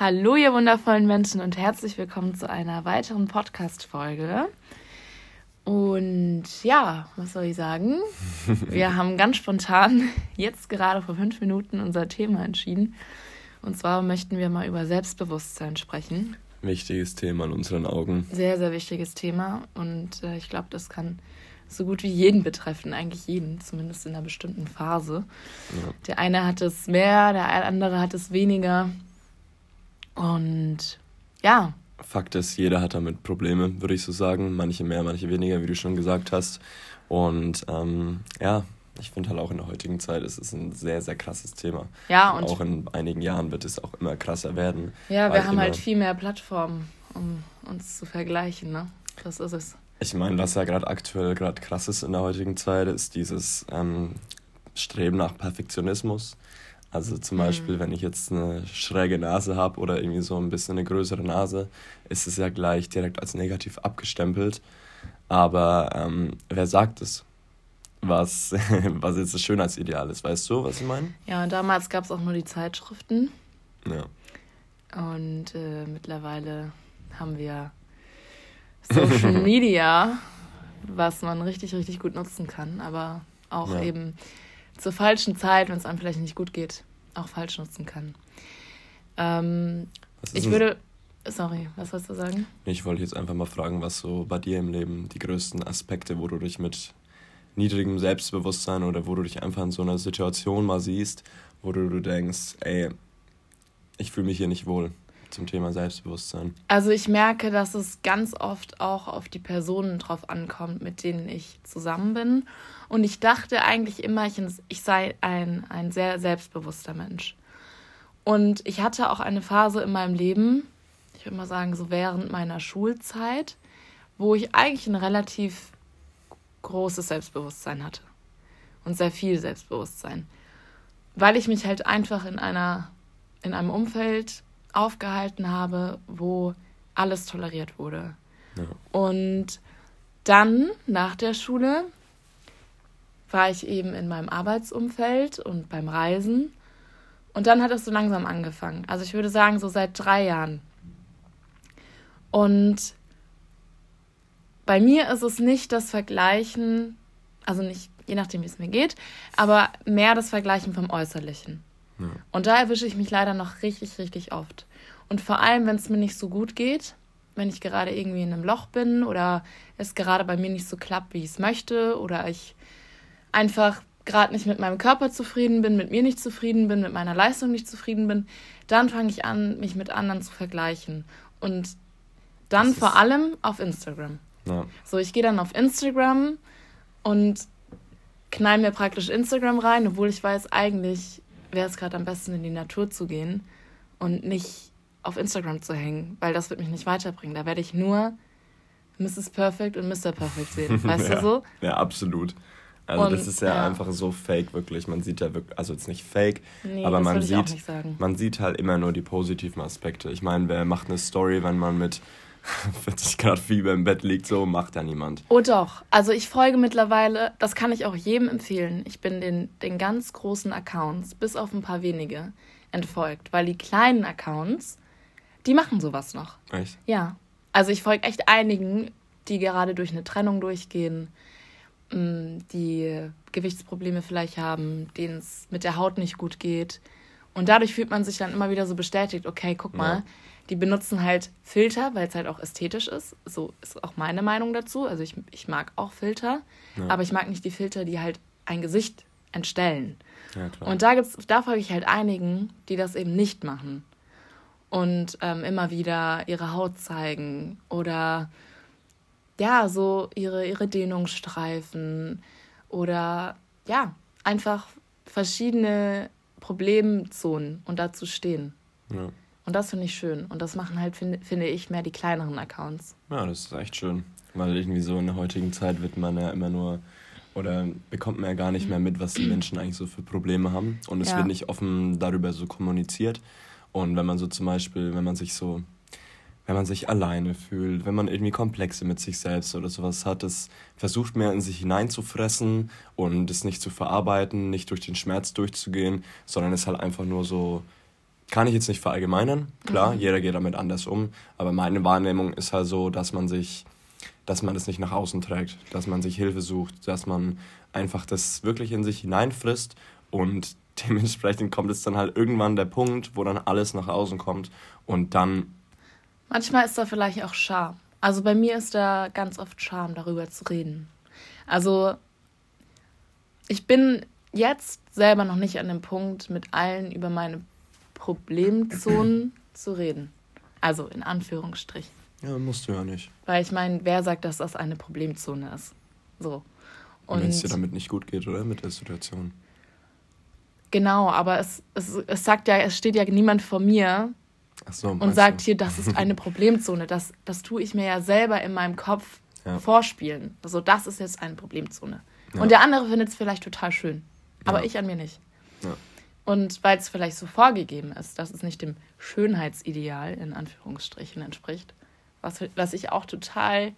Hallo, ihr wundervollen Menschen und herzlich willkommen zu einer weiteren Podcast-Folge. Und ja, was soll ich sagen? Wir haben ganz spontan jetzt gerade vor fünf Minuten unser Thema entschieden. Und zwar möchten wir mal über Selbstbewusstsein sprechen. Wichtiges Thema in unseren Augen. Sehr, sehr wichtiges Thema. Und äh, ich glaube, das kann so gut wie jeden betreffen, eigentlich jeden, zumindest in einer bestimmten Phase. Ja. Der eine hat es mehr, der andere hat es weniger. Und ja. Fakt ist, jeder hat damit Probleme, würde ich so sagen. Manche mehr, manche weniger, wie du schon gesagt hast. Und ähm, ja, ich finde halt auch in der heutigen Zeit ist es ein sehr, sehr krasses Thema. Ja, und, und auch in einigen Jahren wird es auch immer krasser werden. Ja, wir haben halt viel mehr Plattformen, um uns zu vergleichen, ne? Das ist es. Ich meine, was ja gerade aktuell gerade krass ist in der heutigen Zeit, ist dieses ähm, Streben nach Perfektionismus. Also zum mhm. Beispiel, wenn ich jetzt eine schräge Nase habe oder irgendwie so ein bisschen eine größere Nase, ist es ja gleich direkt als negativ abgestempelt. Aber ähm, wer sagt es? Was, was jetzt das Schönheitsideal ist, weißt du, was ich meine? Ja, und damals gab es auch nur die Zeitschriften. Ja. Und äh, mittlerweile haben wir Social Media, was man richtig, richtig gut nutzen kann, aber auch ja. eben zur falschen Zeit, wenn es einem vielleicht nicht gut geht, auch falsch nutzen kann. Ähm, ich würde. Sorry, was wolltest du sagen? Ich wollte jetzt einfach mal fragen, was so bei dir im Leben die größten Aspekte, wo du dich mit niedrigem Selbstbewusstsein oder wo du dich einfach in so einer Situation mal siehst, wo du, du denkst, ey, ich fühle mich hier nicht wohl zum Thema Selbstbewusstsein? Also ich merke, dass es ganz oft auch auf die Personen drauf ankommt, mit denen ich zusammen bin. Und ich dachte eigentlich immer, ich, ich sei ein, ein sehr selbstbewusster Mensch. Und ich hatte auch eine Phase in meinem Leben, ich würde mal sagen, so während meiner Schulzeit, wo ich eigentlich ein relativ großes Selbstbewusstsein hatte. Und sehr viel Selbstbewusstsein. Weil ich mich halt einfach in einer, in einem Umfeld aufgehalten habe, wo alles toleriert wurde. Ja. Und dann nach der Schule war ich eben in meinem Arbeitsumfeld und beim Reisen. Und dann hat es so langsam angefangen. Also ich würde sagen, so seit drei Jahren. Und bei mir ist es nicht das Vergleichen, also nicht, je nachdem, wie es mir geht, aber mehr das Vergleichen vom Äußerlichen. Ja. Und da erwische ich mich leider noch richtig, richtig oft. Und vor allem, wenn es mir nicht so gut geht, wenn ich gerade irgendwie in einem Loch bin oder es gerade bei mir nicht so klappt, wie ich es möchte, oder ich einfach gerade nicht mit meinem Körper zufrieden bin, mit mir nicht zufrieden bin, mit meiner Leistung nicht zufrieden bin, dann fange ich an, mich mit anderen zu vergleichen. Und dann vor allem auf Instagram. Ja. So, ich gehe dann auf Instagram und knall mir praktisch Instagram rein, obwohl ich weiß, eigentlich wäre es gerade am besten in die Natur zu gehen und nicht auf Instagram zu hängen, weil das wird mich nicht weiterbringen. Da werde ich nur Mrs. Perfect und Mr. Perfect sehen. Weißt ja, du so? Ja, absolut. Also und, das ist ja, ja, einfach so fake wirklich. Man sieht ja wirklich, also jetzt nicht fake, nee, aber man sieht, man sieht halt immer nur die positiven Aspekte. Ich meine, wer macht eine Story, wenn man mit 40 Grad Fieber im Bett liegt, so macht ja niemand. Oh doch. Also ich folge mittlerweile, das kann ich auch jedem empfehlen. Ich bin den, den ganz großen Accounts, bis auf ein paar wenige, entfolgt. Weil die kleinen Accounts, die machen sowas noch. Echt? Ja. Also ich folge echt einigen, die gerade durch eine Trennung durchgehen, die Gewichtsprobleme vielleicht haben, denen es mit der Haut nicht gut geht. Und dadurch fühlt man sich dann immer wieder so bestätigt, okay, guck mal, ja die benutzen halt Filter, weil es halt auch ästhetisch ist. So ist auch meine Meinung dazu. Also ich, ich mag auch Filter, ja. aber ich mag nicht die Filter, die halt ein Gesicht entstellen. Ja, und da gibt's, da folge ich halt einigen, die das eben nicht machen. Und ähm, immer wieder ihre Haut zeigen oder ja, so ihre, ihre Dehnungsstreifen oder ja, einfach verschiedene Problemzonen und dazu stehen. Ja. Und das finde ich schön. Und das machen halt, finde find ich, mehr die kleineren Accounts. Ja, das ist echt schön. Weil irgendwie so in der heutigen Zeit wird man ja immer nur oder bekommt man ja gar nicht mehr mit, was die Menschen eigentlich so für Probleme haben. Und es ja. wird nicht offen darüber so kommuniziert. Und wenn man so zum Beispiel, wenn man sich so, wenn man sich alleine fühlt, wenn man irgendwie Komplexe mit sich selbst oder sowas hat, das versucht mehr in sich hineinzufressen und es nicht zu verarbeiten, nicht durch den Schmerz durchzugehen, sondern es halt einfach nur so kann ich jetzt nicht verallgemeinern. Klar, Mhm. jeder geht damit anders um. Aber meine Wahrnehmung ist halt so, dass man sich, dass man das nicht nach außen trägt, dass man sich Hilfe sucht, dass man einfach das wirklich in sich hineinfrisst und dementsprechend kommt es dann halt irgendwann der Punkt, wo dann alles nach außen kommt und dann, Manchmal ist da vielleicht auch Scham. Also bei mir ist da ganz oft Scham, darüber zu reden. Also ich bin jetzt selber noch nicht an dem Punkt, mit allen über meine Problemzonen zu reden. Also in Anführungsstrichen. ja, musst du ja nicht. Weil ich meine, wer sagt, dass das eine Problemzone ist? So. Und wenn es dir damit nicht gut geht, oder? Mit der Situation. genau, aber es, es, es sagt ja, es steht ja niemand vor mir so, und sagt du? hier, das ist eine Problemzone. Das, das tue ich mir ja selber in meinem Kopf Ja. vorspielen. Also das ist jetzt eine Problemzone. Ja. Und der andere findet es vielleicht total schön. Aber Ja. ich an mir nicht. Und weil es vielleicht so vorgegeben ist, dass es nicht dem Schönheitsideal in Anführungsstrichen entspricht, was, was ich auch total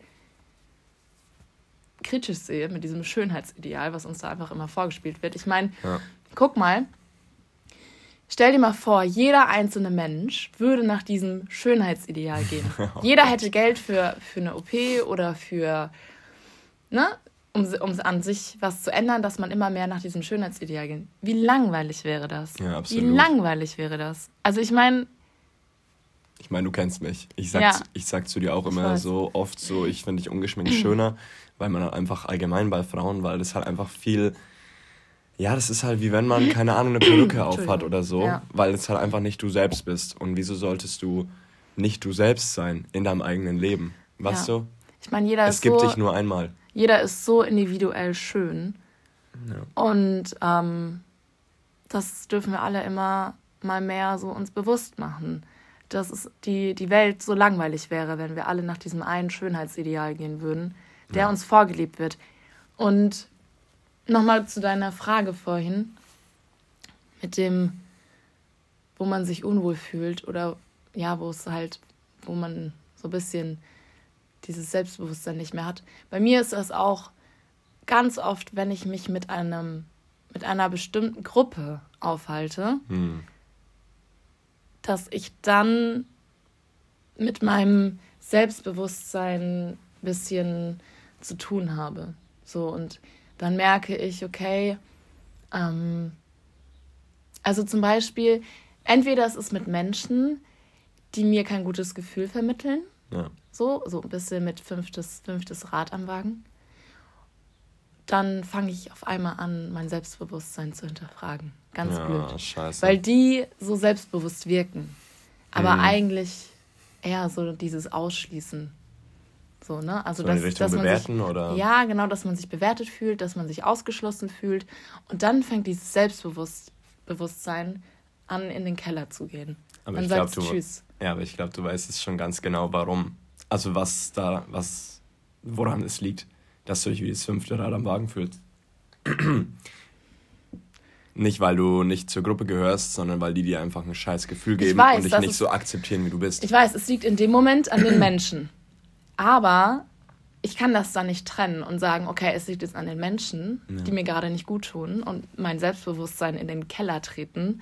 kritisch sehe mit diesem Schönheitsideal, was uns da einfach immer vorgespielt wird. Ich meine, guck mal, stell dir mal vor, jeder einzelne Mensch würde nach diesem Schönheitsideal gehen. jeder hätte Geld für, für eine OP oder für, ne, um, um an sich was zu ändern, dass man immer mehr nach diesem Schönheitsideal geht. Wie langweilig wäre das? Ja, Wie absolut. langweilig wäre das? Also ich meine, Ich meine, du kennst mich. Ich sag, Ja. zu- ich sag zu dir auch immer so oft so, ich finde dich ungeschminkt schöner, weil man halt einfach allgemein bei Frauen, weil das halt einfach viel. Ja, das ist halt wie wenn man, keine Ahnung, eine Perücke aufhat oder so, Ja. weil es halt einfach nicht du selbst bist. Und wieso solltest du nicht du selbst sein in deinem eigenen Leben? Weißt Ja. du? ich meine, jeder Es ist gibt so, dich nur einmal. jeder ist so individuell schön. Ja. Und ähm, das dürfen wir alle immer mal mehr so uns bewusst machen. Dass es die, die Welt so langweilig wäre, wenn wir alle nach diesem einen Schönheitsideal gehen würden, der Ja. uns vorgelebt wird. Und nochmal zu deiner Frage vorhin, mit dem, wo man sich unwohl fühlt oder ja, wo es halt, wo man so ein bisschen dieses Selbstbewusstsein nicht mehr hat. Bei mir ist das auch ganz oft, wenn ich mich mit einem mit einer bestimmten Gruppe aufhalte, Hm. dass ich dann mit meinem Selbstbewusstsein ein bisschen zu tun habe. So und dann merke ich, okay, ähm, also zum Beispiel, entweder es ist mit Menschen, die mir kein gutes Gefühl vermitteln, Ja. so, so ein bisschen mit fünftes, fünftes Rad am Wagen. Dann fange ich auf einmal an, mein Selbstbewusstsein zu hinterfragen. Ganz ja, blöd. scheiße. Weil die so selbstbewusst wirken. Aber Mhm. eigentlich eher so dieses Ausschließen. So, ne? Also, So dass, dass man bewerten, sich, oder? Ja, genau, dass man sich bewertet fühlt, dass man sich ausgeschlossen fühlt. Und dann fängt dieses Selbstbewusstsein an, in den Keller zu gehen. Aber man ich glaube, sagt du, Tschüss. ja, aber ich glaube, du weißt es schon ganz genau, warum. Also was da, was, woran es liegt, dass du dich wie das fünfte Rad am Wagen fühlst. nicht, weil du nicht zur Gruppe gehörst, sondern weil die dir einfach ein scheiß Gefühl geben weiß, und dich nicht so akzeptieren, wie du bist. Ich weiß, es liegt in dem Moment an den Menschen. Aber ich kann das dann nicht trennen und sagen, okay, es liegt jetzt an den Menschen, die mir gerade nicht gut tun und mein Selbstbewusstsein in den Keller treten,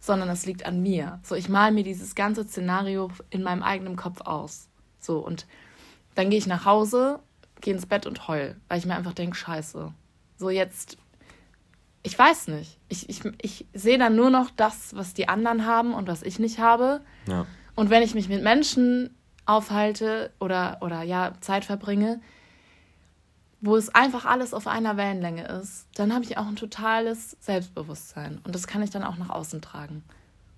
sondern es liegt an mir. So, ich male mir dieses ganze Szenario in meinem eigenen Kopf aus. So, und dann gehe ich nach Hause, gehe ins Bett und heul, weil ich mir einfach denke, scheiße. So, jetzt, ich weiß nicht. Ich, ich, ich sehe dann nur noch das, was die anderen haben und was ich nicht habe. ja. Und wenn ich mich mit Menschen aufhalte oder, oder ja, Zeit verbringe, wo es einfach alles auf einer Wellenlänge ist, dann habe ich auch ein totales Selbstbewusstsein. Und das kann ich dann auch nach außen tragen.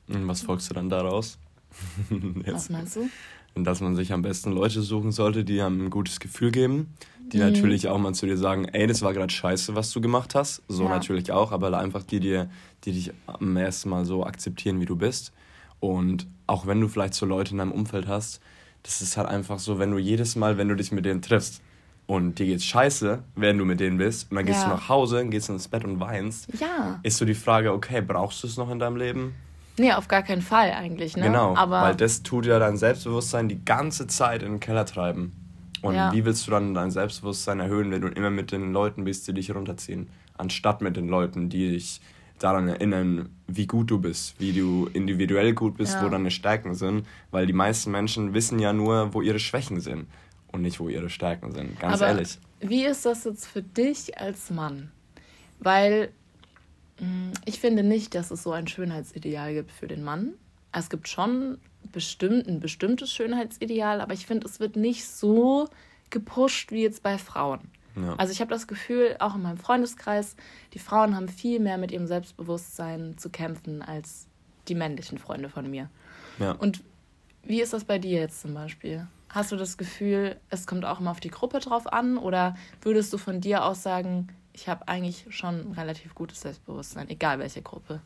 Und was folgst du dann daraus? Was Jetzt. meinst du? Dass man sich am besten Leute suchen sollte, die einem ein gutes Gefühl geben, die Mhm. natürlich auch mal zu dir sagen, ey, das war gerade scheiße, was du gemacht hast. So Ja. natürlich auch, aber einfach die dir, die dich am ersten Mal so akzeptieren, wie du bist. Und auch wenn du vielleicht so Leute in deinem Umfeld hast, das ist halt einfach so, wenn du jedes Mal, wenn du dich mit denen triffst und dir geht's scheiße, wenn du mit denen bist, und dann gehst Ja. du nach Hause, gehst ins Bett und weinst, Ja. ist so die Frage, okay, brauchst du es noch in deinem Leben? Nee, auf gar keinen Fall eigentlich, ne? Genau, Aber weil das tut ja dein Selbstbewusstsein die ganze Zeit in den Keller treiben. Und Ja. wie willst du dann dein Selbstbewusstsein erhöhen, wenn du immer mit den Leuten bist, die dich runterziehen, anstatt mit den Leuten, die dich daran erinnern, wie gut du bist, wie du individuell gut bist, ja. wo deine Stärken sind, weil die meisten Menschen wissen ja nur, wo ihre Schwächen sind und nicht, wo ihre Stärken sind, ganz Aber ehrlich. Wie ist das jetzt für dich als Mann? Weil mm, ich finde nicht, dass es so ein Schönheitsideal gibt für den Mann. Es gibt schon bestimmt ein bestimmtes Schönheitsideal, aber ich finde, es wird nicht so gepusht wie jetzt bei Frauen. Ja. Also ich habe das Gefühl, auch in meinem Freundeskreis, die Frauen haben viel mehr mit ihrem Selbstbewusstsein zu kämpfen als die männlichen Freunde von mir. Ja. Und wie ist das bei dir jetzt zum Beispiel? Hast du das Gefühl, es kommt auch immer auf die Gruppe drauf an? Oder würdest du von dir aus sagen, ich habe eigentlich schon ein relativ gutes Selbstbewusstsein, egal welche Gruppe?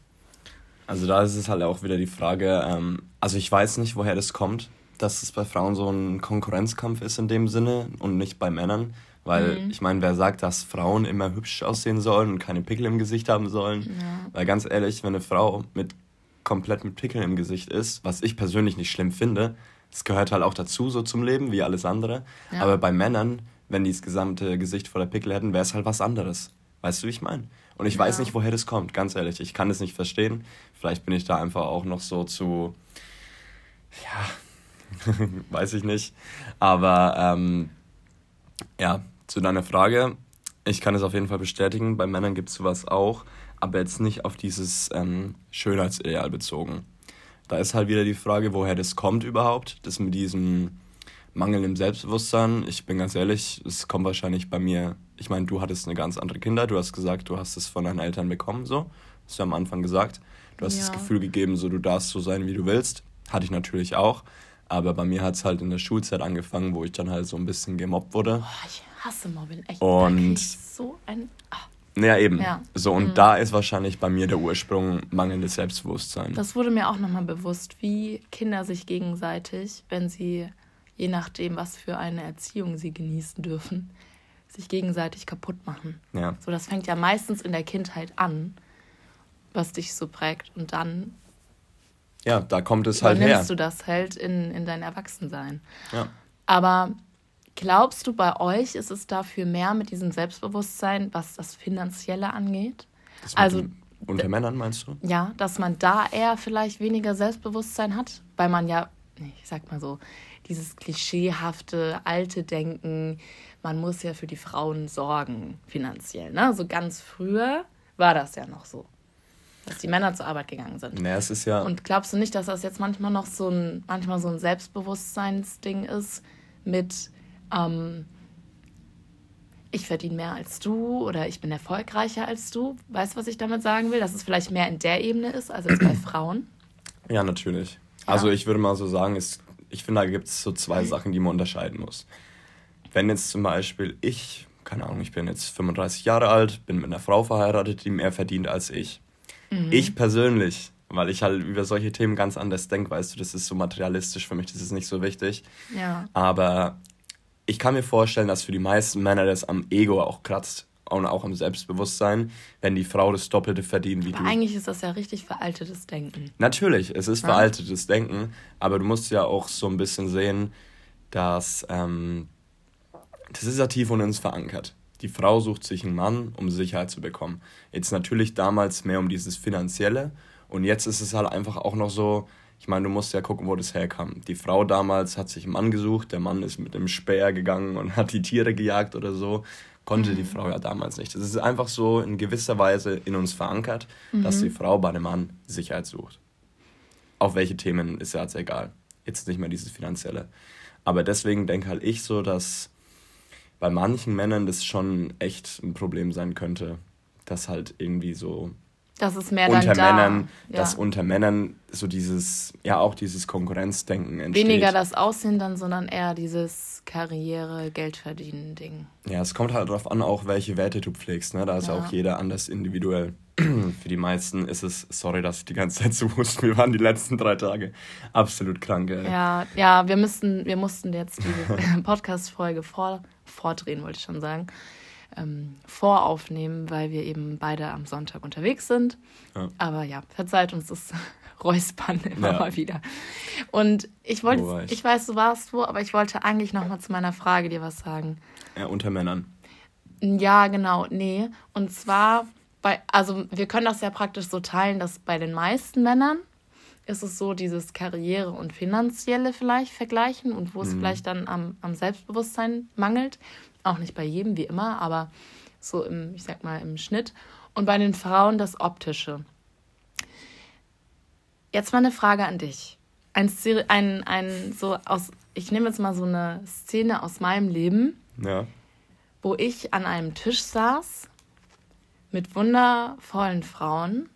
Also da ist es halt auch wieder die Frage, ähm, also ich weiß nicht, woher das kommt, dass es bei Frauen so ein Konkurrenzkampf ist in dem Sinne und nicht bei Männern. Weil mhm. ich meine, wer sagt, dass Frauen immer hübsch aussehen sollen und keine Pickel im Gesicht haben sollen? Ja. Weil ganz ehrlich, wenn eine Frau mit komplett mit Pickeln im Gesicht ist, was ich persönlich nicht schlimm finde, es gehört halt auch dazu, so zum Leben, wie alles andere. Ja. Aber bei Männern, wenn die das gesamte Gesicht voller Pickel hätten, wäre es halt was anderes. Weißt du, wie ich meine? Und ich ja. weiß nicht, woher das kommt, ganz ehrlich. Ich kann es nicht verstehen. Vielleicht bin ich da einfach auch noch so zu. Ja, weiß ich nicht. Aber ähm, ja, zu deiner Frage. Ich kann es auf jeden Fall bestätigen. Bei Männern gibt es sowas auch, aber jetzt nicht auf dieses ähm, Schönheitsideal bezogen. Da ist halt wieder die Frage, woher das kommt überhaupt. Das mit diesem Mangel im Selbstbewusstsein. Ich bin ganz ehrlich, es kommt wahrscheinlich bei mir. Ich meine, du hattest eine ganz andere Kinder. Du hast gesagt, du hast es von deinen Eltern bekommen, so. Hast du am Anfang gesagt. Du hast ja. das Gefühl gegeben, so du darfst so sein, wie du willst. Hatte ich natürlich auch. Aber bei mir hat es halt in der Schulzeit angefangen, wo ich dann halt so ein bisschen gemobbt wurde. Oh, ich hasse Mobbing, echt. Und so ein. Ach. Ja, eben. Ja. So, und mhm. da ist wahrscheinlich bei mir der Ursprung mangelndes Selbstbewusstsein. Das wurde mir auch nochmal bewusst, wie Kinder sich gegenseitig, wenn sie, je nachdem, was für eine Erziehung sie genießen dürfen, sich gegenseitig kaputt machen. Ja. So, das fängt ja meistens in der Kindheit an, was dich so prägt. Und dann. Ja, da kommt es halt her. du das halt in, in dein Erwachsensein. Ja. Aber Glaubst du, bei euch ist es dafür mehr mit diesem Selbstbewusstsein, was das Finanzielle angeht? Das also unter Männern meinst du? Ja, dass man da eher vielleicht weniger Selbstbewusstsein hat, weil man ja, ich sag mal so, dieses klischeehafte alte Denken, man muss ja für die Frauen sorgen finanziell. Ne? So ganz früher war das ja noch so, dass die Männer zur Arbeit gegangen sind. Ja, es ist ja. Und glaubst du nicht, dass das jetzt manchmal noch so ein, manchmal so ein Selbstbewusstseinsding ist mit ähm, ich verdiene mehr als du oder ich bin erfolgreicher als du. Weißt du, was ich damit sagen will? Dass es vielleicht mehr in der Ebene ist als bei Frauen? Ja, natürlich. Ja. Also ich würde mal so sagen, ist, ich finde, da gibt es so zwei Sachen, die man unterscheiden muss. Wenn jetzt zum Beispiel ich, keine Ahnung, ich bin jetzt 35 Jahre alt, bin mit einer Frau verheiratet, die mehr verdient als ich. Mhm. Ich persönlich, weil ich halt über solche Themen ganz anders denke, weißt du, das ist so materialistisch für mich, das ist nicht so wichtig. Ja. Aber ich kann mir vorstellen, dass für die meisten Männer das am Ego auch kratzt und auch am Selbstbewusstsein, wenn die Frau das Doppelte verdient wie aber du. Eigentlich ist das ja richtig veraltetes Denken. Natürlich, es ist ja. veraltetes Denken, aber du musst ja auch so ein bisschen sehen, dass ähm, das ist ja tief in uns verankert. Die Frau sucht sich einen Mann, um Sicherheit zu bekommen. Jetzt natürlich damals mehr um dieses Finanzielle und jetzt ist es halt einfach auch noch so, ich meine, du musst ja gucken, wo das herkam. Die Frau damals hat sich einen Mann gesucht, der Mann ist mit dem Speer gegangen und hat die Tiere gejagt oder so. Konnte mhm. die Frau ja damals nicht. Es ist einfach so in gewisser Weise in uns verankert, mhm. dass die Frau bei einem Mann Sicherheit sucht. Auf welche Themen ist ja jetzt egal. Jetzt nicht mehr dieses Finanzielle. Aber deswegen denke halt ich so, dass bei manchen Männern das schon echt ein Problem sein könnte, dass halt irgendwie so das ist mehr unter dann Männern, da. dass unter Männern so dieses, ja auch dieses Konkurrenzdenken entsteht. Weniger das Aussehen dann, sondern eher dieses Karriere, Geld verdienen Ding. Ja, es kommt halt darauf an, auch welche Werte du pflegst. Ne? Da ist ja. auch jeder anders individuell. Für die meisten ist es, sorry, dass ich die ganze Zeit so wusste, wir waren die letzten drei Tage absolut krank. Ey. Ja, ja, wir müssten, wir mussten jetzt die Podcast-Folge vor, vordrehen, wollte ich schon sagen ähm, voraufnehmen, weil wir eben beide am Sonntag unterwegs sind. Ja. Aber ja, verzeiht uns das Räuspern immer ja. mal wieder. Und ich wollte, ich? ich weiß, du warst wo, aber ich wollte eigentlich noch mal zu meiner Frage dir was sagen. Ja, unter Männern. Ja, genau, nee. Und zwar bei, also wir können das ja praktisch so teilen, dass bei den meisten Männern ist es so, dieses Karriere und Finanzielle vielleicht vergleichen und wo es mhm. vielleicht dann am, am Selbstbewusstsein mangelt. Auch nicht bei jedem, wie immer, aber so im, ich sag mal, im Schnitt. Und bei den Frauen das Optische. Jetzt mal eine Frage an dich. Ein, ein, ein so aus, ich nehme jetzt mal so eine Szene aus meinem Leben, ja. wo ich an einem Tisch saß mit wundervollen Frauen.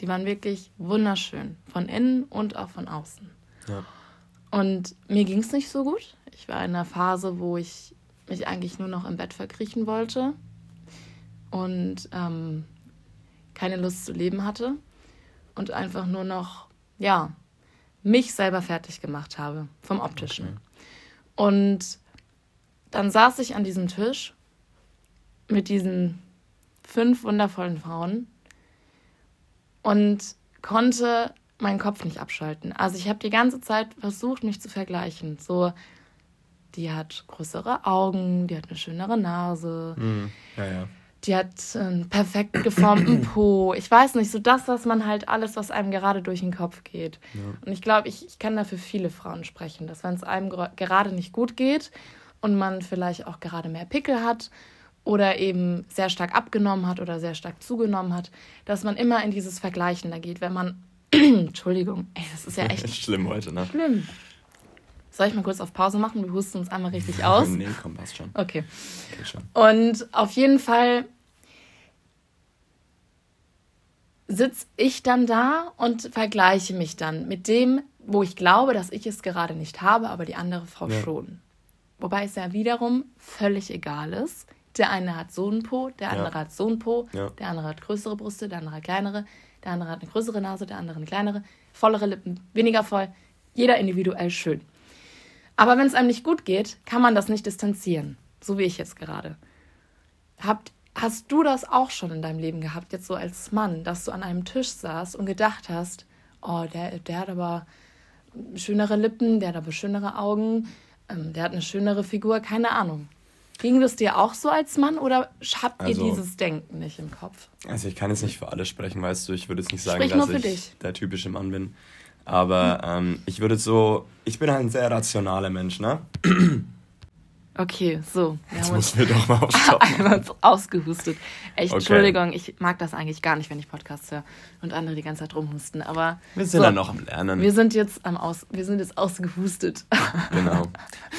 Die waren wirklich wunderschön, von innen und auch von außen. Ja. Und mir ging es nicht so gut. Ich war in einer Phase, wo ich mich eigentlich nur noch im Bett verkriechen wollte und ähm, keine Lust zu leben hatte und einfach nur noch, ja, mich selber fertig gemacht habe vom optischen. Okay. Und dann saß ich an diesem Tisch mit diesen fünf wundervollen Frauen und konnte meinen Kopf nicht abschalten. Also ich habe die ganze Zeit versucht, mich zu vergleichen. So, die hat größere Augen, die hat eine schönere Nase. Mhm. Ja, ja. Die hat einen perfekt geformten Po. Ich weiß nicht, so das, was man halt alles, was einem gerade durch den Kopf geht. Ja. Und ich glaube, ich, ich kann da für viele Frauen sprechen, dass wenn es einem gerade nicht gut geht und man vielleicht auch gerade mehr Pickel hat oder eben sehr stark abgenommen hat oder sehr stark zugenommen hat, dass man immer in dieses Vergleichen da geht, wenn man Entschuldigung, ey, das ist ja echt schlimm heute, ne? Schlimm. Soll ich mal kurz auf Pause machen? Wir husten uns einmal richtig aus. nee, komm, passt schon. Okay. okay schon. Und auf jeden Fall sitze ich dann da und vergleiche mich dann mit dem, wo ich glaube, dass ich es gerade nicht habe, aber die andere Frau ja. schon. Wobei es ja wiederum völlig egal ist. Der eine hat so einen Po, der andere ja. hat so einen Po, ja. der andere hat größere Brüste, der andere hat kleinere, der andere hat eine größere Nase, der andere eine kleinere, vollere Lippen, weniger voll. Jeder individuell schön. Aber wenn es einem nicht gut geht, kann man das nicht distanzieren. So wie ich jetzt gerade. Habt, hast du das auch schon in deinem Leben gehabt, jetzt so als Mann, dass du an einem Tisch saßt und gedacht hast, oh, der, der hat aber schönere Lippen, der hat aber schönere Augen, ähm, der hat eine schönere Figur, keine Ahnung. Ging das dir auch so als Mann oder habt ihr also, dieses Denken nicht im Kopf? Also ich kann jetzt nicht für alle sprechen, weißt du, ich würde jetzt nicht sagen, dass ich dich. der typische Mann bin. Aber hm. ähm, ich würde so, ich bin halt ein sehr rationaler Mensch, ne? Okay, so. Wir Jetzt müssen wir doch mal aufstoppen. Ausgehustet. Echt, okay. Entschuldigung, ich mag das eigentlich gar nicht, wenn ich Podcasts höre und andere die ganze Zeit rumhusten. Aber wir sind so, dann noch am Lernen. Wir sind jetzt am Aus, wir sind jetzt ausgehustet. Genau.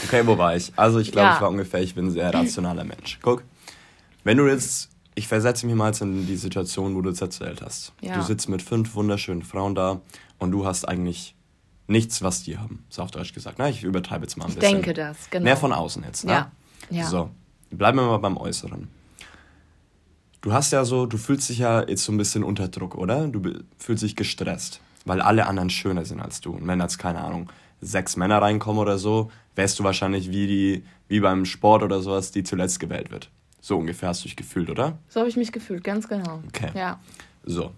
Okay, wo war ich? Also ich glaube, ja. ich war ungefähr, ich bin ein sehr rationaler Mensch. Guck, wenn du jetzt, ich versetze mich mal jetzt in die Situation, wo du es erzählt hast. Ja. Du sitzt mit fünf wunderschönen Frauen da und du hast eigentlich nichts, was die haben. So auf Deutsch gesagt. Na, ich übertreibe jetzt mal ein ich bisschen. Ich denke das, genau. Mehr von außen jetzt. Ne? Ja. ja. So, bleiben wir mal beim Äußeren. Du hast ja so, du fühlst dich ja jetzt so ein bisschen unter Druck, oder? Du fühlst dich gestresst, weil alle anderen schöner sind als du. Und wenn jetzt, keine Ahnung, sechs Männer reinkommen oder so, wärst du wahrscheinlich wie, die, wie beim Sport oder sowas, die zuletzt gewählt wird. So ungefähr hast du dich gefühlt, oder? So habe ich mich gefühlt, ganz genau. Okay. Ja. So.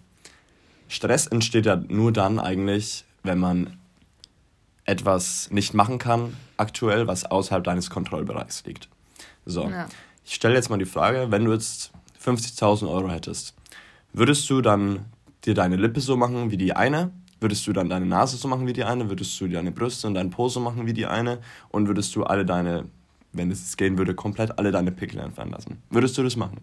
Stress entsteht ja nur dann eigentlich, wenn man etwas nicht machen kann aktuell, was außerhalb deines Kontrollbereichs liegt. So, ja. ich stelle jetzt mal die Frage, wenn du jetzt 50.000 Euro hättest, würdest du dann dir deine Lippe so machen wie die eine? Würdest du dann deine Nase so machen wie die eine? Würdest du deine Brüste und deinen Po so machen wie die eine? Und würdest du alle deine, wenn es gehen würde, komplett alle deine Pickel entfernen lassen? Würdest du das machen?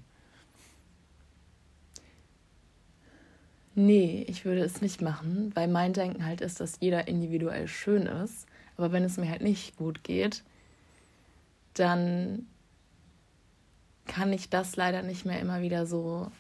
Nee, ich würde es nicht machen, weil mein Denken halt ist, dass jeder individuell schön ist. Aber wenn es mir halt nicht gut geht, dann kann ich das leider nicht mehr immer wieder so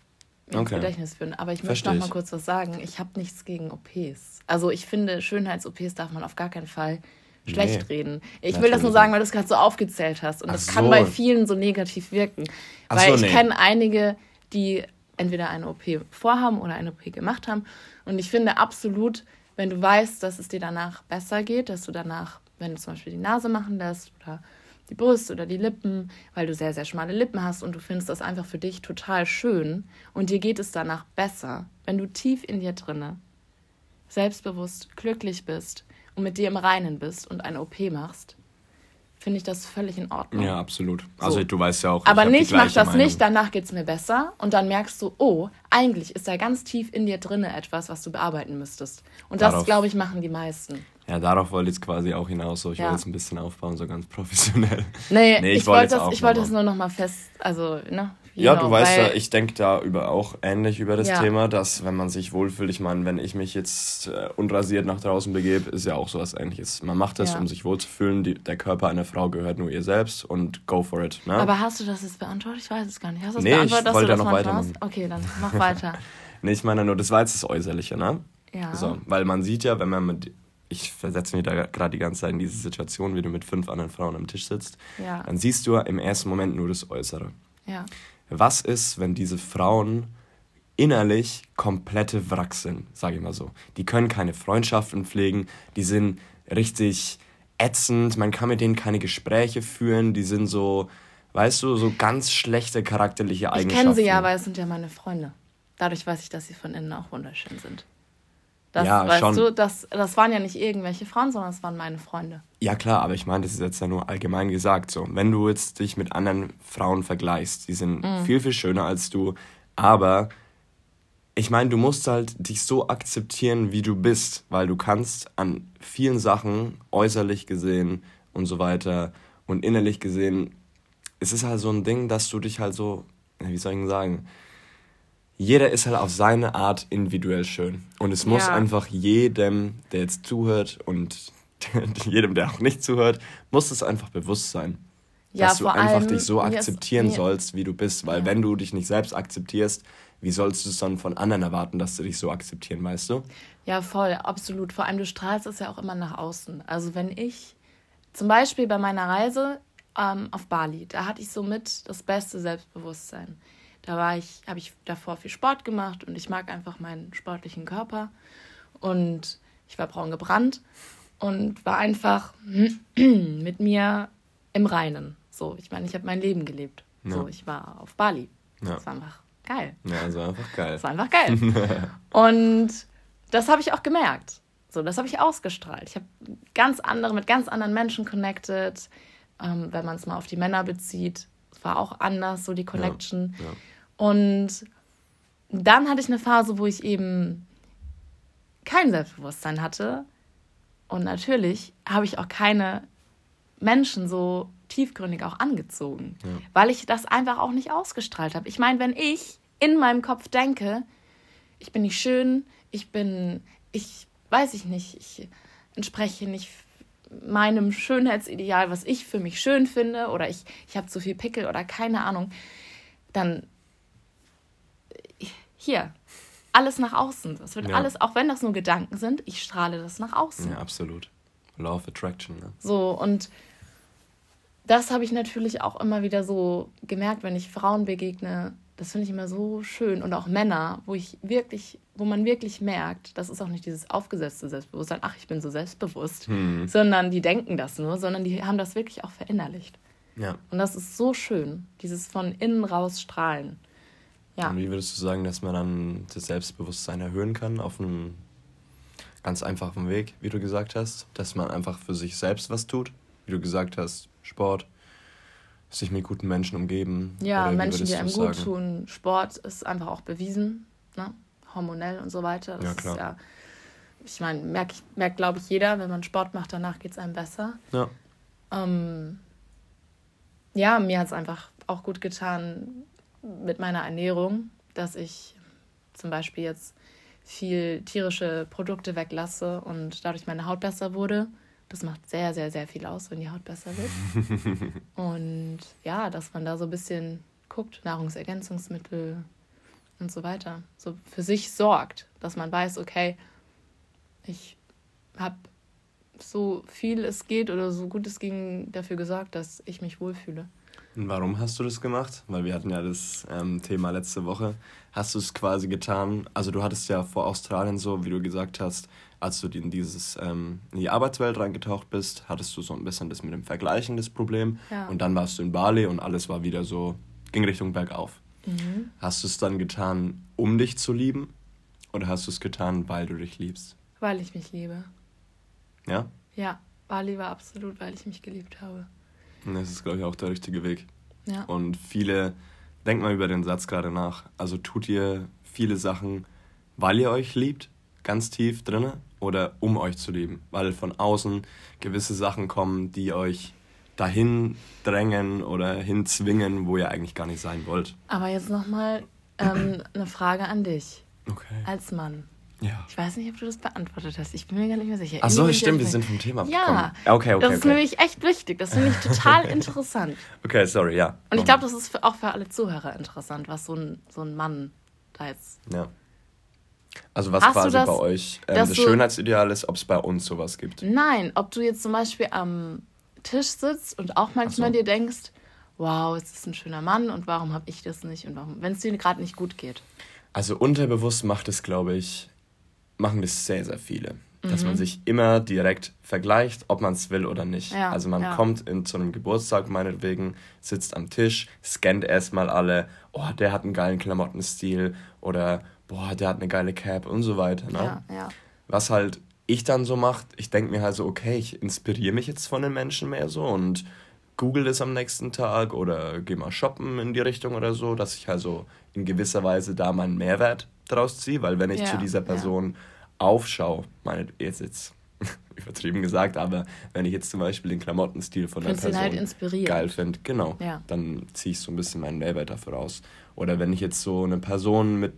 ins okay. Gedächtnis führen. Aber ich möchte noch mal kurz was sagen. Ich habe nichts gegen OPs. Also ich finde, Schönheits-OPs darf man auf gar keinen Fall schlecht nee, reden. Ich will das nur sagen, weil du es gerade so aufgezählt hast. Und Ach das kann so. bei vielen so negativ wirken. Ach weil so, ich nee. kenne einige, die entweder eine OP vorhaben oder eine OP gemacht haben. Und ich finde absolut, wenn du weißt, dass es dir danach besser geht, dass du danach, wenn du zum Beispiel die Nase machen lässt oder die Brust oder die Lippen, weil du sehr, sehr schmale Lippen hast und du findest das einfach für dich total schön und dir geht es danach besser, wenn du tief in dir drinne selbstbewusst glücklich bist und mit dir im Reinen bist und eine OP machst, finde ich das völlig in Ordnung. Ja, absolut. Also du weißt ja auch. Aber nicht, mach das Meinung. nicht, danach geht es mir besser und dann merkst du, oh, eigentlich ist da ganz tief in dir drin etwas, was du bearbeiten müsstest. Und das, glaube ich, machen die meisten. Ja, darauf wollte ich jetzt quasi auch hinaus. So, ich ja. wollte jetzt ein bisschen aufbauen, so ganz professionell. Nee, nee ich, ich wollte das, ich wollte das nur noch mal fest, also, ne, ja, genau, du weißt ja, ich denke da über auch ähnlich über das ja. Thema, dass wenn man sich wohlfühlt, ich meine, wenn ich mich jetzt äh, unrasiert nach draußen begebe, ist ja auch so was ähnliches. Man macht das, ja. um sich wohlzufühlen. Die, der Körper einer Frau gehört nur ihr selbst und go for it. Ne? Aber hast du das jetzt beantwortet? Ich weiß es gar nicht. Hast du das nee, beantwortet, ich wollte ja noch weitermachen. Okay, dann mach weiter. nee, ich meine nur, das war jetzt das Äußerliche, ne? Ja. So, weil man sieht ja, wenn man mit ich versetze mich da gerade die ganze Zeit in diese Situation, wie du mit fünf anderen Frauen am Tisch sitzt, ja. dann siehst du im ersten Moment nur das Äußere. Ja was ist, wenn diese Frauen innerlich komplette Wracks sind, sage ich mal so. Die können keine Freundschaften pflegen, die sind richtig ätzend, man kann mit denen keine Gespräche führen, die sind so, weißt du, so ganz schlechte charakterliche Eigenschaften. Ich kenne sie ja, weil es sind ja meine Freunde. Dadurch weiß ich, dass sie von innen auch wunderschön sind. Das, ja, weißt schon. du, das, das waren ja nicht irgendwelche Frauen, sondern das waren meine Freunde. Ja, klar, aber ich meine, das ist jetzt ja nur allgemein gesagt so. Wenn du jetzt dich mit anderen Frauen vergleichst, die sind mhm. viel, viel schöner als du, aber ich meine, du musst halt dich so akzeptieren, wie du bist, weil du kannst an vielen Sachen, äußerlich gesehen und so weiter und innerlich gesehen, es ist halt so ein Ding, dass du dich halt so, wie soll ich denn sagen, jeder ist halt auf seine Art individuell schön. Und es muss ja. einfach jedem, der jetzt zuhört und jedem, der auch nicht zuhört, muss es einfach bewusst sein. Ja, dass du einfach dich so akzeptieren sollst, wie du bist. Weil ja. wenn du dich nicht selbst akzeptierst, wie sollst du es dann von anderen erwarten, dass sie dich so akzeptieren, weißt du? Ja, voll, absolut. Vor allem, du strahlst es ja auch immer nach außen. Also wenn ich, zum Beispiel bei meiner Reise ähm, auf Bali, da hatte ich somit das beste Selbstbewusstsein. Da war ich, habe ich davor viel Sport gemacht und ich mag einfach meinen sportlichen Körper. Und ich war braun gebrannt und war einfach mit mir im Reinen. So, ich meine, ich habe mein Leben gelebt. Ja. So, ich war auf Bali. Ja. Das war einfach geil. Ja, das war einfach geil. Das war einfach geil. und das habe ich auch gemerkt. So, das habe ich ausgestrahlt. Ich habe ganz andere, mit ganz anderen Menschen connected. Ähm, wenn man es mal auf die Männer bezieht, war auch anders, so die Connection. Ja, ja. Und dann hatte ich eine Phase, wo ich eben kein Selbstbewusstsein hatte. Und natürlich habe ich auch keine Menschen so tiefgründig auch angezogen, ja. weil ich das einfach auch nicht ausgestrahlt habe. Ich meine, wenn ich in meinem Kopf denke, ich bin nicht schön, ich bin, ich weiß ich nicht, ich entspreche nicht meinem Schönheitsideal, was ich für mich schön finde, oder ich, ich habe zu viel Pickel oder keine Ahnung, dann hier, alles nach außen. Das wird ja. alles, auch wenn das nur Gedanken sind, ich strahle das nach außen. Ja, absolut. Law of Attraction. Ne? So, und das habe ich natürlich auch immer wieder so gemerkt, wenn ich Frauen begegne. Das finde ich immer so schön. Und auch Männer, wo ich wirklich, wo man wirklich merkt, das ist auch nicht dieses aufgesetzte Selbstbewusstsein, ach, ich bin so selbstbewusst, hm. sondern die denken das nur, sondern die haben das wirklich auch verinnerlicht. Ja. Und das ist so schön, dieses von innen raus strahlen. Ja. Und wie würdest du sagen, dass man dann das Selbstbewusstsein erhöhen kann auf einem ganz einfachen Weg, wie du gesagt hast? Dass man einfach für sich selbst was tut, wie du gesagt hast, Sport, sich mit guten Menschen umgeben. Ja, Menschen, die einem gut tun. Sport ist einfach auch bewiesen, ne? hormonell und so weiter. Das ja, klar. Ja, ich meine, merkt, merkt glaube ich, jeder, wenn man Sport macht, danach geht es einem besser. Ja. Ähm, ja, mir hat es einfach auch gut getan, mit meiner Ernährung, dass ich zum Beispiel jetzt viel tierische Produkte weglasse und dadurch meine Haut besser wurde. Das macht sehr, sehr, sehr viel aus, wenn die Haut besser wird. und ja, dass man da so ein bisschen guckt, Nahrungsergänzungsmittel und so weiter, so für sich sorgt, dass man weiß, okay, ich habe so viel es geht oder so gut es ging dafür gesorgt, dass ich mich wohlfühle. Und warum hast du das gemacht? Weil wir hatten ja das ähm, Thema letzte Woche. Hast du es quasi getan? Also du hattest ja vor Australien so, wie du gesagt hast, als du in dieses ähm, in die Arbeitswelt reingetaucht bist, hattest du so ein bisschen das mit dem Vergleichen das Problem. Ja. Und dann warst du in Bali und alles war wieder so, ging Richtung bergauf. Mhm. Hast du es dann getan, um dich zu lieben? Oder hast du es getan, weil du dich liebst? Weil ich mich liebe. Ja? Ja, Bali war absolut, weil ich mich geliebt habe. Das ist, glaube ich, auch der richtige Weg. Ja. Und viele, denkt mal über den Satz gerade nach. Also tut ihr viele Sachen, weil ihr euch liebt, ganz tief drinne, oder um euch zu lieben? Weil von außen gewisse Sachen kommen, die euch dahin drängen oder hinzwingen, wo ihr eigentlich gar nicht sein wollt. Aber jetzt nochmal ähm, eine Frage an dich. Okay. Als Mann. Ja. Ich weiß nicht, ob du das beantwortet hast. Ich bin mir gar nicht mehr sicher. Ach so, stimmt, wir sind vom Thema Ja, okay, okay, das ist okay. nämlich echt wichtig. Das finde ich total interessant. Okay, sorry, ja. Und ich glaube, das ist für, auch für alle Zuhörer interessant, was so ein, so ein Mann da jetzt... Ja. Also was Hast quasi das, bei euch ähm, das Schönheitsideal ist, ob es bei uns sowas gibt? Nein, ob du jetzt zum Beispiel am Tisch sitzt und auch manchmal so. dir denkst, wow, es ist ein schöner Mann und warum habe ich das nicht und warum, wenn es dir gerade nicht gut geht. Also unterbewusst macht es, glaube ich, machen das sehr, sehr viele. Mhm. Dass man mhm. sich immer direkt vergleicht, ob man es will oder nicht. Ja, also man ja. kommt in, zu einem Geburtstag meinetwegen, sitzt am Tisch, scannt erstmal alle, oh, der hat einen geilen Klamottenstil oder boah, der hat eine geile Cap und so weiter. Ne? Ja, ja. Was halt ich dann so macht, ich denke mir halt so, okay, ich inspiriere mich jetzt von den Menschen mehr so und google das am nächsten Tag oder gehe mal shoppen in die Richtung oder so, dass ich also in gewisser Weise da meinen Mehrwert draus ziehe, weil wenn ich ja, zu dieser Person ja. aufschaue, meine, jetzt jetzt übertrieben gesagt, aber wenn ich jetzt zum Beispiel den Klamottenstil von der halt Person halt geil finde, genau, ja. dann ziehe ich so ein bisschen meinen Mehrwert dafür raus. Oder wenn ich jetzt so eine Person mit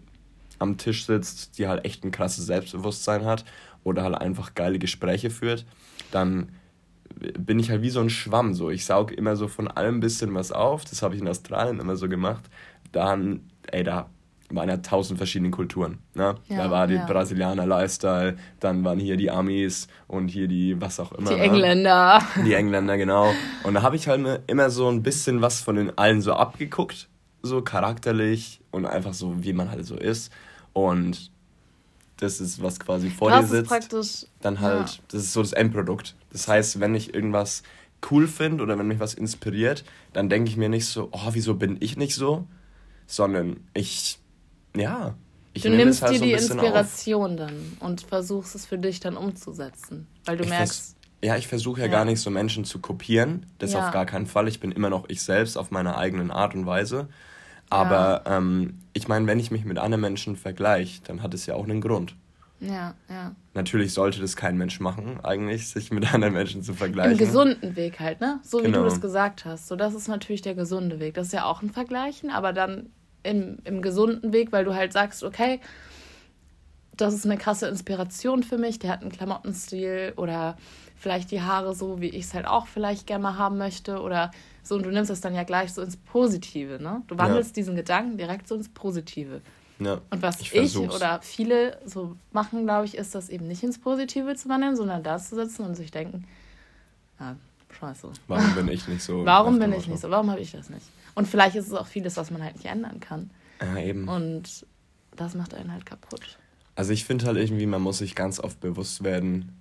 am Tisch sitzt, die halt echt ein krasses Selbstbewusstsein hat oder halt einfach geile Gespräche führt, dann bin ich halt wie so ein Schwamm. So. Ich saug immer so von allem ein bisschen was auf. Das habe ich in Australien immer so gemacht. Dann, ey, da waren ja tausend verschiedene Kulturen. Ne? Ja, da war die ja. Brasilianer Lifestyle, dann waren hier die Amis und hier die, was auch immer. Die ne? Engländer. Die Engländer, genau. Und da habe ich halt immer so ein bisschen was von den allen so abgeguckt, so charakterlich und einfach so, wie man halt so ist. Und das ist, was quasi vor das dir sitzt. Dann halt, ja. das ist so das Endprodukt. Das heißt, wenn ich irgendwas cool finde oder wenn mich was inspiriert, dann denke ich mir nicht so, oh, wieso bin ich nicht so? Sondern ich, ja. Ich du nimmst halt dir so die Inspiration auf. dann und versuchst es für dich dann umzusetzen. Weil du ich merkst. Ja, ich versuche ja, ja, gar nicht so Menschen zu kopieren. Das ja. auf gar keinen Fall. Ich bin immer noch ich selbst auf meiner eigenen Art und Weise. Aber ja. ähm, ich meine, wenn ich mich mit anderen Menschen vergleiche, dann hat es ja auch einen Grund. Ja, ja. Natürlich sollte das kein Mensch machen, eigentlich, sich mit anderen Menschen zu vergleichen. Im gesunden Weg halt, ne? So wie genau. du das gesagt hast. So, das ist natürlich der gesunde Weg. Das ist ja auch ein Vergleichen, aber dann im, im gesunden Weg, weil du halt sagst, okay, das ist eine krasse Inspiration für mich, der hat einen Klamottenstil oder vielleicht die Haare so, wie ich es halt auch vielleicht gerne mal haben möchte oder so und du nimmst es dann ja gleich so ins Positive, ne? Du wandelst ja. diesen Gedanken direkt so ins Positive. Ja, und was ich, ich oder viele so machen, glaube ich, ist das eben nicht ins Positive zu wandeln, sondern da zu sitzen und sich denken, ah, scheiße. Warum bin ich nicht so? Warum bin ich nicht so? Warum habe ich das nicht? Und vielleicht ist es auch vieles, was man halt nicht ändern kann. Ja, eben. Und das macht einen halt kaputt. Also ich finde halt irgendwie, man muss sich ganz oft bewusst werden,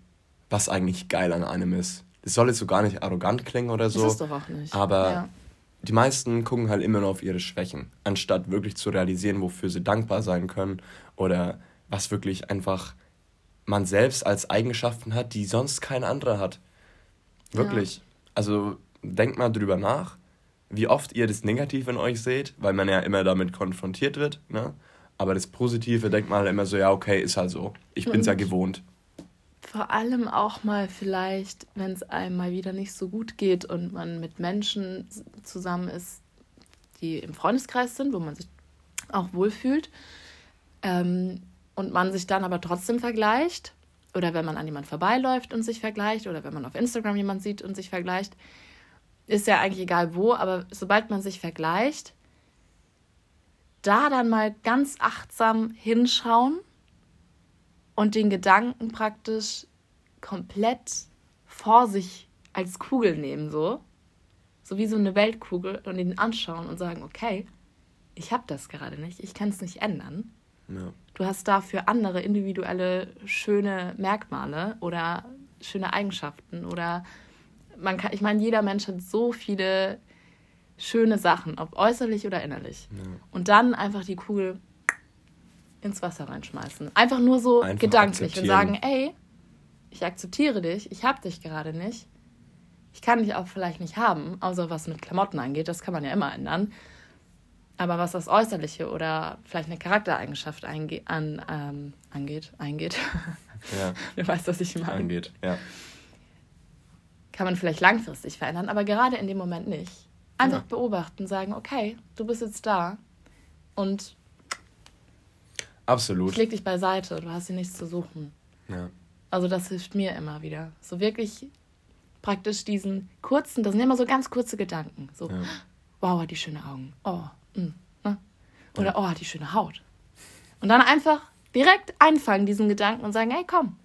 was eigentlich geil an einem ist das soll jetzt so gar nicht arrogant klingen oder so. Das ist doch auch nicht. Aber ja. die meisten gucken halt immer nur auf ihre Schwächen, anstatt wirklich zu realisieren, wofür sie dankbar sein können oder was wirklich einfach man selbst als Eigenschaften hat, die sonst kein anderer hat. Wirklich. Ja. Also denkt mal drüber nach, wie oft ihr das Negative in euch seht, weil man ja immer damit konfrontiert wird. Ne? Aber das Positive denkt man halt immer so, ja, okay, ist halt so. Ich bin's ja gewohnt vor allem auch mal vielleicht, wenn es einem mal wieder nicht so gut geht und man mit Menschen zusammen ist, die im Freundeskreis sind, wo man sich auch wohlfühlt ähm, und man sich dann aber trotzdem vergleicht oder wenn man an jemand vorbeiläuft und sich vergleicht oder wenn man auf Instagram jemand sieht und sich vergleicht, ist ja eigentlich egal wo, aber sobald man sich vergleicht, da dann mal ganz achtsam hinschauen und den Gedanken praktisch komplett vor sich als Kugel nehmen, so. So wie so eine Weltkugel und ihn anschauen und sagen, okay, ich habe das gerade nicht, ich kann es nicht ändern. Ja. Du hast dafür andere individuelle schöne Merkmale oder schöne Eigenschaften oder man kann, ich meine, jeder Mensch hat so viele schöne Sachen, ob äußerlich oder innerlich. Ja. Und dann einfach die Kugel ins Wasser reinschmeißen. Einfach nur so Einfach gedanklich und sagen, ey, ich akzeptiere dich, ich hab dich gerade nicht. Ich kann dich auch vielleicht nicht haben, außer was mit Klamotten angeht, das kann man ja immer ändern. Aber was das Äußerliche oder vielleicht eine Charaktereigenschaft einge an, ähm, angeht, eingeht, ja. du weißt, was ich meine. Angeht, ja. Kann man vielleicht langfristig verändern, aber gerade in dem Moment nicht. Einfach ja. beobachten, sagen, okay, du bist jetzt da und Absolut. Ich leg dich beiseite, du hast hier nichts zu suchen. Ja. Also das hilft mir immer wieder. So wirklich praktisch diesen kurzen, das sind immer so ganz kurze Gedanken. So, ja. wow, hat die schöne Augen. Oh, mh, mm, ne? Oder ja. oh, hat die schöne Haut. Und dann einfach direkt einfangen, diesen Gedanken und sagen, hey, komm,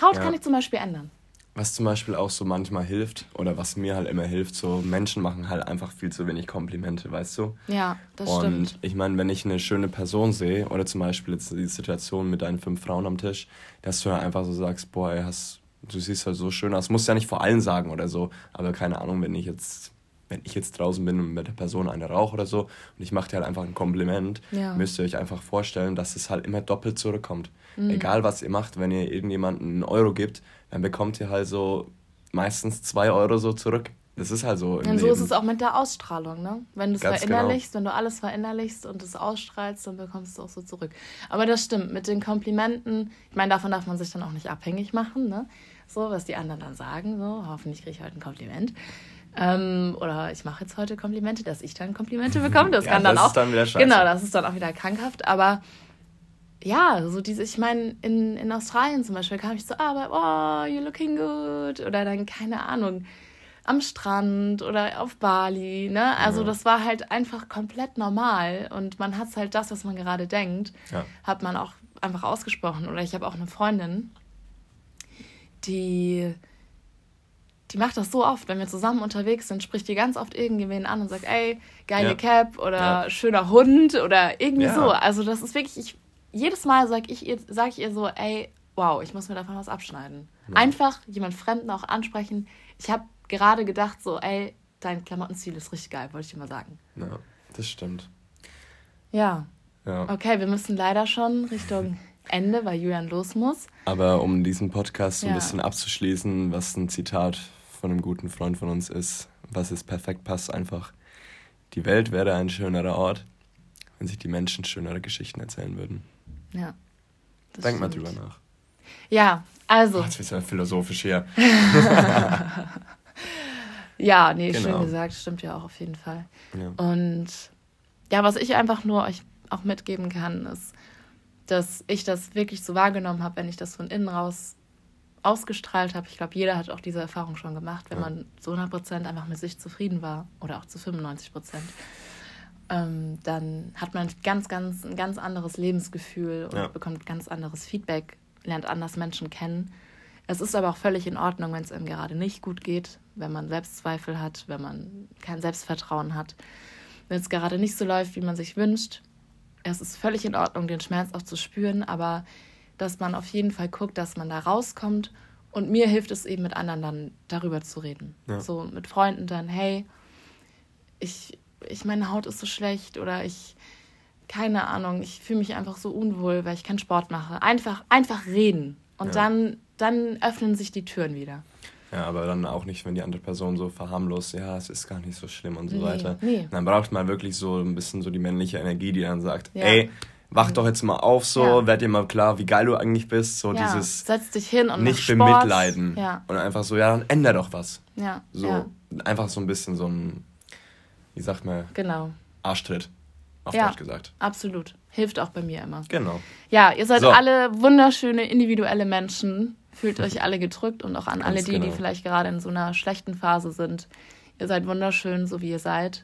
Haut ja. kann ich zum Beispiel ändern. Was zum Beispiel auch so manchmal hilft, oder was mir halt immer hilft, so Menschen machen halt einfach viel zu wenig Komplimente, weißt du? Ja, das und stimmt. Und ich meine, wenn ich eine schöne Person sehe, oder zum Beispiel jetzt die Situation mit deinen fünf Frauen am Tisch, dass du ja einfach so sagst, boah, ey, hast, du siehst halt so schön aus. Musst ja nicht vor allen sagen oder so, aber keine Ahnung, wenn ich jetzt wenn ich jetzt draußen bin und mit der Person eine rauche oder so und ich mache dir halt einfach ein Kompliment, ja. müsst ihr euch einfach vorstellen, dass es halt immer doppelt zurückkommt. Mhm. Egal was ihr macht, wenn ihr irgendjemanden einen Euro gibt, dann bekommt ihr halt so meistens zwei Euro so zurück. Das ist halt so. und so Leben. ist es auch mit der Ausstrahlung, ne? Wenn du es verinnerlichst, genau. wenn du alles verinnerlichst und es ausstrahlst, dann bekommst du auch so zurück. Aber das stimmt, mit den Komplimenten, ich meine, davon darf man sich dann auch nicht abhängig machen, ne? So, was die anderen dann sagen, so, hoffentlich kriege ich heute ein Kompliment. Ähm, oder ich mache jetzt heute Komplimente, dass ich dann Komplimente bekomme. Das ja, kann dann das auch. Ist dann wieder scheiße. Genau, das ist dann auch wieder krankhaft. Aber ja, so diese, ich meine, in, in Australien zum Beispiel kam ich zur Arbeit, oh, you're looking good. Oder dann, keine Ahnung, am Strand oder auf Bali, ne? Also ja. das war halt einfach komplett normal. Und man hat halt das, was man gerade denkt, ja. hat man auch einfach ausgesprochen. Oder ich habe auch eine Freundin, die die macht das so oft, wenn wir zusammen unterwegs sind, spricht die ganz oft irgendwen an und sagt, ey, geile ja. Cap oder ja. schöner Hund oder irgendwie ja. so. Also das ist wirklich, ich, jedes Mal sage ich, ihr, sag ich ihr so, ey, wow, ich muss mir davon was abschneiden. Einfach jemand Fremden auch ansprechen. Ich habe gerade gedacht so, ey, dein Klamottenstil ist richtig geil, wollte ich dir mal sagen. Ja, das stimmt. Ja. ja. Okay, wir müssen leider schon Richtung Ende, weil Julian los muss. Aber um diesen Podcast ja. ein bisschen abzuschließen, was ein Zitat von einem guten Freund von uns ist, was es perfekt passt, einfach, die Welt wäre ein schönerer Ort, wenn sich die Menschen schönere Geschichten erzählen würden. Ja. Denk mal drüber nach. Ja, also. Oh, jetzt wird ja philosophisch hier. ja, nee, genau. schön gesagt, stimmt ja auch auf jeden Fall. Ja. Und ja, was ich einfach nur euch auch mitgeben kann, ist, dass ich das wirklich so wahrgenommen habe, wenn ich das von innen raus ausgestrahlt habe. Ich glaube, jeder hat auch diese Erfahrung schon gemacht, wenn ja. man zu 100 Prozent einfach mit sich zufrieden war oder auch zu 95 Prozent. Ähm, dann hat man ganz, ganz, ein ganz anderes Lebensgefühl und ja. bekommt ganz anderes Feedback, lernt anders Menschen kennen. Es ist aber auch völlig in Ordnung, wenn es einem gerade nicht gut geht, wenn man Selbstzweifel hat, wenn man kein Selbstvertrauen hat, wenn es gerade nicht so läuft, wie man sich wünscht es ist völlig in Ordnung, den Schmerz auch zu spüren, aber dass man auf jeden Fall guckt, dass man da rauskommt. Und mir hilft es eben mit anderen dann darüber zu reden. Ja. So mit Freunden dann, hey, ich, ich, meine Haut ist so schlecht oder ich, keine Ahnung, ich fühle mich einfach so unwohl, weil ich keinen Sport mache. Einfach, einfach reden. Und ja. dann, dann öffnen sich die Türen wieder. Ja, aber dann auch nicht, wenn die andere Person so verharmlost, ja, es ist gar nicht so schlimm und so nee, weiter. Nee. Dann braucht man wirklich so ein bisschen so die männliche Energie, die dann sagt, ja. ey, wach doch jetzt mal auf so, ja. werd dir mal klar, wie geil du eigentlich bist, so ja. dieses setz dich hin und nicht bemitleiden ja. und einfach so, ja, dann änder doch was. Ja. So einfach so ein bisschen so ein wie sagt man? Genau. Arschtritt. Auf ja, Deutsch gesagt. Absolut. Hilft auch bei mir immer. Genau. Ja, ihr seid so. alle wunderschöne individuelle Menschen Fühlt euch alle gedrückt und auch an Ganz alle die, genau. die vielleicht gerade in so einer schlechten Phase sind. Ihr seid wunderschön, so wie ihr seid.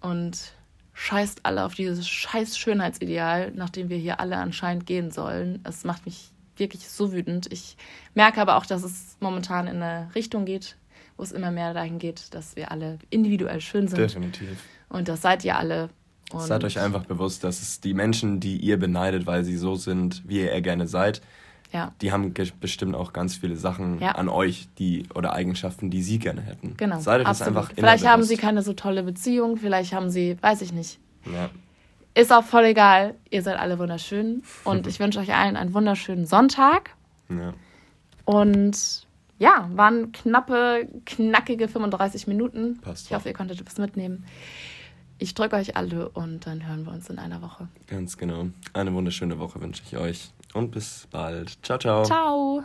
Und scheißt alle auf dieses scheiß Schönheitsideal, nach dem wir hier alle anscheinend gehen sollen. Es macht mich wirklich so wütend. Ich merke aber auch, dass es momentan in eine Richtung geht, wo es immer mehr dahin geht, dass wir alle individuell schön sind. Definitiv. Und das seid ihr alle. Und seid euch einfach bewusst, dass es die Menschen, die ihr beneidet, weil sie so sind, wie ihr gerne seid, ja. Die haben bestimmt auch ganz viele Sachen ja. an euch, die oder Eigenschaften, die sie gerne hätten. Genau. Seid euch das einfach Vielleicht haben sie keine so tolle Beziehung, vielleicht haben sie, weiß ich nicht. Ja. Ist auch voll egal. Ihr seid alle wunderschön und ich wünsche euch allen einen wunderschönen Sonntag. Ja. Und ja, waren knappe, knackige 35 Minuten. Passt ich hoffe, ihr konntet was mitnehmen. Ich drücke euch alle und dann hören wir uns in einer Woche. Ganz genau. Eine wunderschöne Woche wünsche ich euch und bis bald. Ciao, ciao. Ciao.